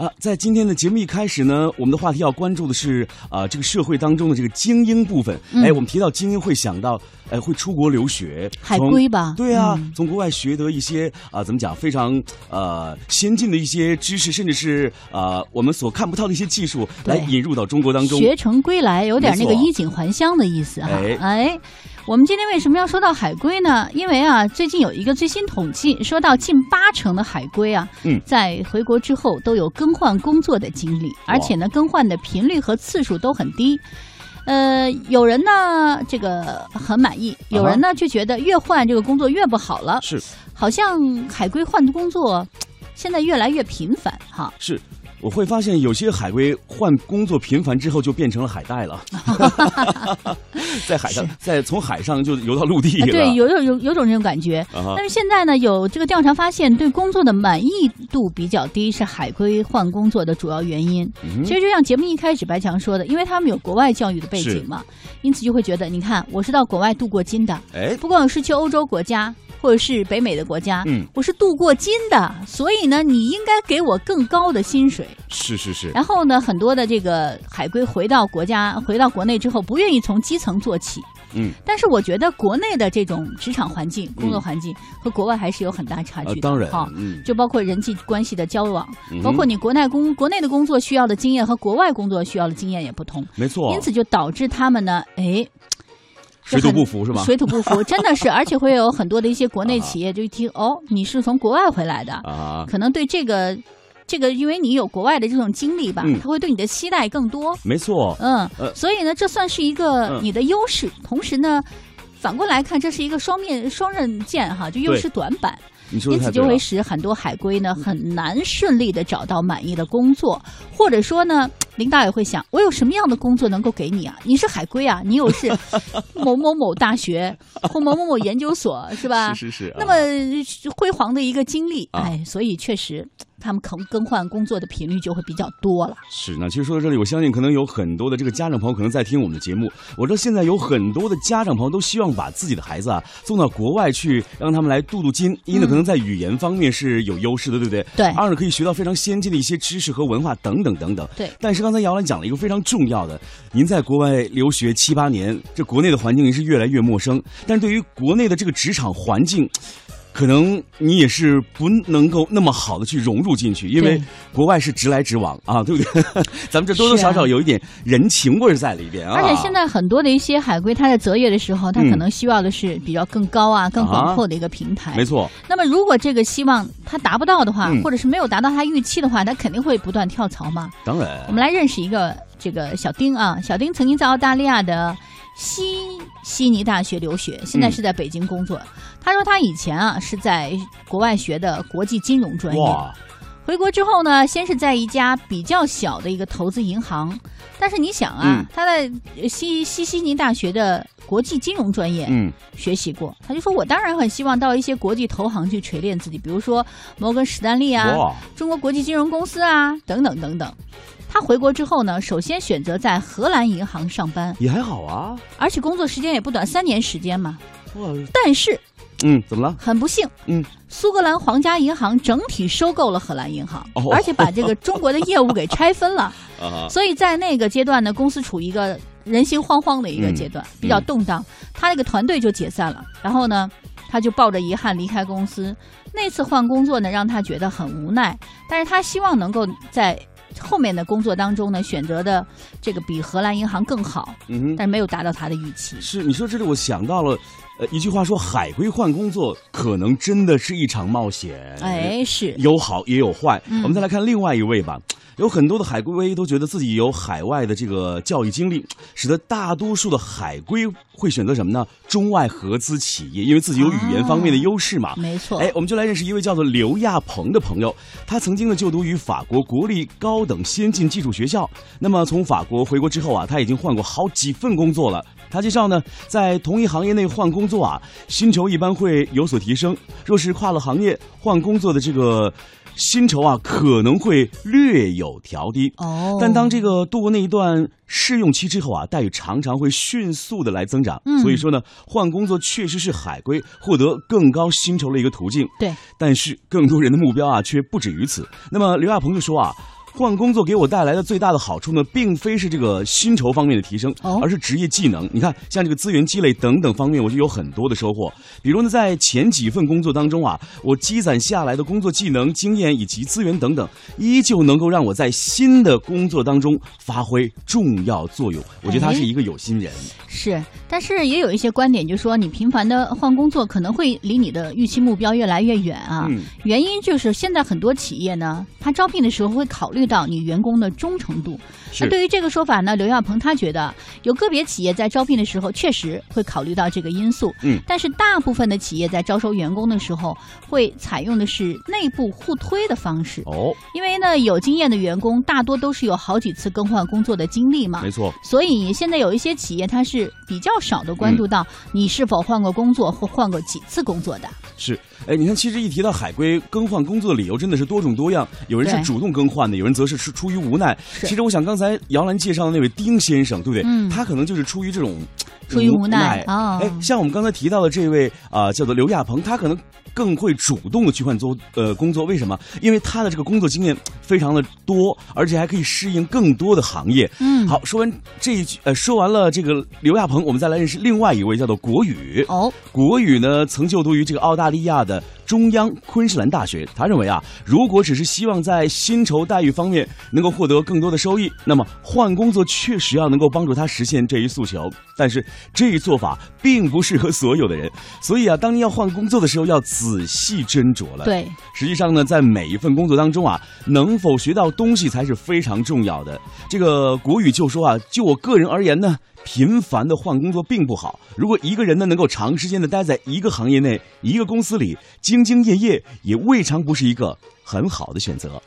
啊，在今天的节目一开始呢，我们的话题要关注的是啊，这个社会当中的这个精英部分。嗯哎，我们提到精英会想到，哎，会出国留学，海归吧对啊，嗯从国外学得一些啊，怎么讲，非常呃先进的一些知识，甚至是啊我们所看不到的一些技术，来引入到中国当中。学成归来，有点那个衣锦还乡的意思哈。哎哎，我们今天为什么要说到海归呢？因为啊，最近有一个最新统计，说到近八成的海归啊，嗯在回国之后都有更换工作的经历，而且呢，更换的频率和次数都很低。呃，有人呢这个很满意，有人呢就觉得越换这个工作越不好了，是好像海归换的工作现在越来越频繁哈。是。我会发现有些海归换工作频繁之后就变成了海带了，在海上，在从海上就游到陆地了。啊对，有有有有种这种感觉。但是现在呢，有这个调查发现，对工作的满意度比较低，是海归换工作的主要原因。嗯其实就像节目一开始白强说的，因为他们有国外教育的背景嘛，因此就会觉得，你看，我是到国外镀过金的，哎，不管我是去欧洲国家。或者是北美的国家，嗯我是镀过金的，所以呢，你应该给我更高的薪水。是是是，然后呢，很多的这个海归回到国家、回到国内之后，不愿意从基层做起，嗯，但是我觉得国内的这种职场环境、工作环境和国外还是有很大差距的。呃当然哈，嗯。就包括人际关系的交往，嗯。包括你国内工国内的工作需要的经验和国外工作需要的经验也不同，没错，因此就导致他们呢，哎。水土不服是吧？水土不服，真的是，而且会有很多的一些国内企业就一听哦，你是从国外回来的，啊，可能对这个这个，因为你有国外的这种经历吧，嗯。他会对你的期待更多。没错，嗯，呃。所以呢，这算是一个嗯。你的优势，同时呢，反过来看，这是一个双面双刃剑哈，就又是短板，因此就会。使很多海归呢很难顺利的找到满意的工作，或者说呢，领导也会想，我有什么样的工作能够给你啊？你是海归啊，你又是 某某某大学或某某某研究所是吧？是是是，那么辉煌的一个经历，啊。哎，所以确实他们更更换工作的频率就会比较多了。是那其实说到这里，我相信可能有很多的这个家长朋友可能在听我们的节目。我知道现在有很多的家长朋友都希望把自己的孩子啊送到国外去，让他们来镀镀金。一呢，可能在语言方面是有优势的，对不对？嗯对二呢，可以学到非常先进的一些知识和文化等等等等。对但是刚才姚兰讲了一个非常重要的，您在国外留学七八年，这国内的环境也是越来越陌生，但是对于国内的这个职场环境。可能你也是不能够那么好的去融入进去，因为国外是直来直往啊，对不对？咱们这多多少少有一点人情味儿在里边啊。而且现在很多的一些海归，他在择业的时候，他嗯可能需要的是比较更高啊、更广阔的一个平台。没错，那么如果这个希望他达不到的话，嗯或者是没有达到他预期的话，他肯定会不断跳槽嘛。当然我们来认识一个这个小丁啊，小丁曾经在澳大利亚的西悉尼大学留学，现在是在北京工作。他说他以前啊是在国外学的国际金融专业，回国之后呢，先是在一家比较小的一个投资银行，但是你想啊，嗯。他在西西悉尼大学的国际金融专业嗯，学习过，他就说我当然很希望到一些国际投行去锤炼自己，比如说摩根士丹利啊、中国国际金融公司啊等等等等。他回国之后呢，首先选择在荷兰银行上班，也还好啊。而且工作时间也不短，三年时间嘛。哇，但是嗯，怎么了？很不幸，嗯，苏格兰皇家银行整体收购了荷兰银行，哦而且把这个中国的业务给拆分了。啊，所以在那个阶段呢，公司处于一个人心惶惶的一个阶段，比较动荡。他那个团队就解散了，然后呢，他就抱着遗憾离开公司。那次换工作呢，让他觉得很无奈，但是他希望能够在后面的工作当中呢，选择的这个比荷兰银行更好，嗯哼。但是没有达到他的预期。是你说这里，我想到了，呃，一句话说，海归换工作可能真的是一场冒险。哎，是有好也有坏。嗯我们再来看另外一位吧。有很多的海归都觉得自己有海外的这个教育经历，使得大多数的海归会选择什么呢？中外合资企业，因为自己有语言方面的优势嘛。没错。哎，我们就来认识一位叫做刘亚鹏的朋友。他曾经呢就读于法国国立高等先进技术学校。那么从法国回国之后啊，他已经换过好几份工作了。他介绍呢，在同一行业内换工作啊，薪酬一般会有所提升。若是跨了行业换工作的这个薪酬啊，可能会略有调低。哦，但当这个度过那一段试用期之后啊，待遇常常会迅速的来增长。嗯所以说呢，换工作确实是海归获得更高薪酬的一个途径。对，但是更多人的目标啊，却不止于此。那么刘亚鹏就说啊。换工作给我带来的最大的好处呢，并非是这个薪酬方面的提升，哦而是职业技能。你看，像这个资源积累等等方面，我就有很多的收获。比如呢，在前几份工作当中啊，我积攒下来的工作技能、经验以及资源等等，依旧能够让我在新的工作当中发挥重要作用。我觉得他是一个有心人。是，但是也有一些观点，就说你频繁的换工作，可能会离你的预期目标越来越远啊。嗯原因就是现在很多企业呢，他招聘的时候会考虑到你员工的忠诚度。那对于这个说法呢，刘亚鹏他觉得有个别企业在招聘的时候确实会考虑到这个因素，嗯。但是大部分的企业在招收员工的时候会采用的是内部互推的方式，哦，因为呢有经验的员工大多都是有好几次更换工作的经历嘛没，错，所以现在有一些企业它是比较少的关注到你是否换过工作或换过几次工作的。是，哎，你看，其实一提到海归更换工作的理由，真的是多种多样。有人是主动更换的，有人则是是出于无奈。其实我想，刚才姚兰介绍的那位丁先生，对不对？嗯他可能就是出于这种出于无奈啊哎，像我们刚才提到的这位啊、叫做刘亚鹏，他可能更会主动的去换做呃工作。为什么？因为他的这个工作经验非常的多，而且还可以适应更多的行业。嗯好，说完这一句，呃，说完了这个刘亚鹏，我们再来认识另外一位，叫做国语。哦，国语呢，曾就读于这个澳大利亚的中央昆士兰大学。他认为啊，如果只是希望在薪酬待遇方面能够获得更多的收益，那么换工作确实要能够帮助他实现这一诉求。但是这一做法并不适合所有的人，所以啊，当您要换工作的时候，要仔细斟酌了。对，实际上呢，在每一份工作当中啊，能否学到东西才是非常重要的。这个国语就说啊，就我个人而言呢，频繁的换工作并不好。如果一个人呢能够长时间的待在一个行业内、一个公司里，兢兢业业，也未尝不是一个很好的选择。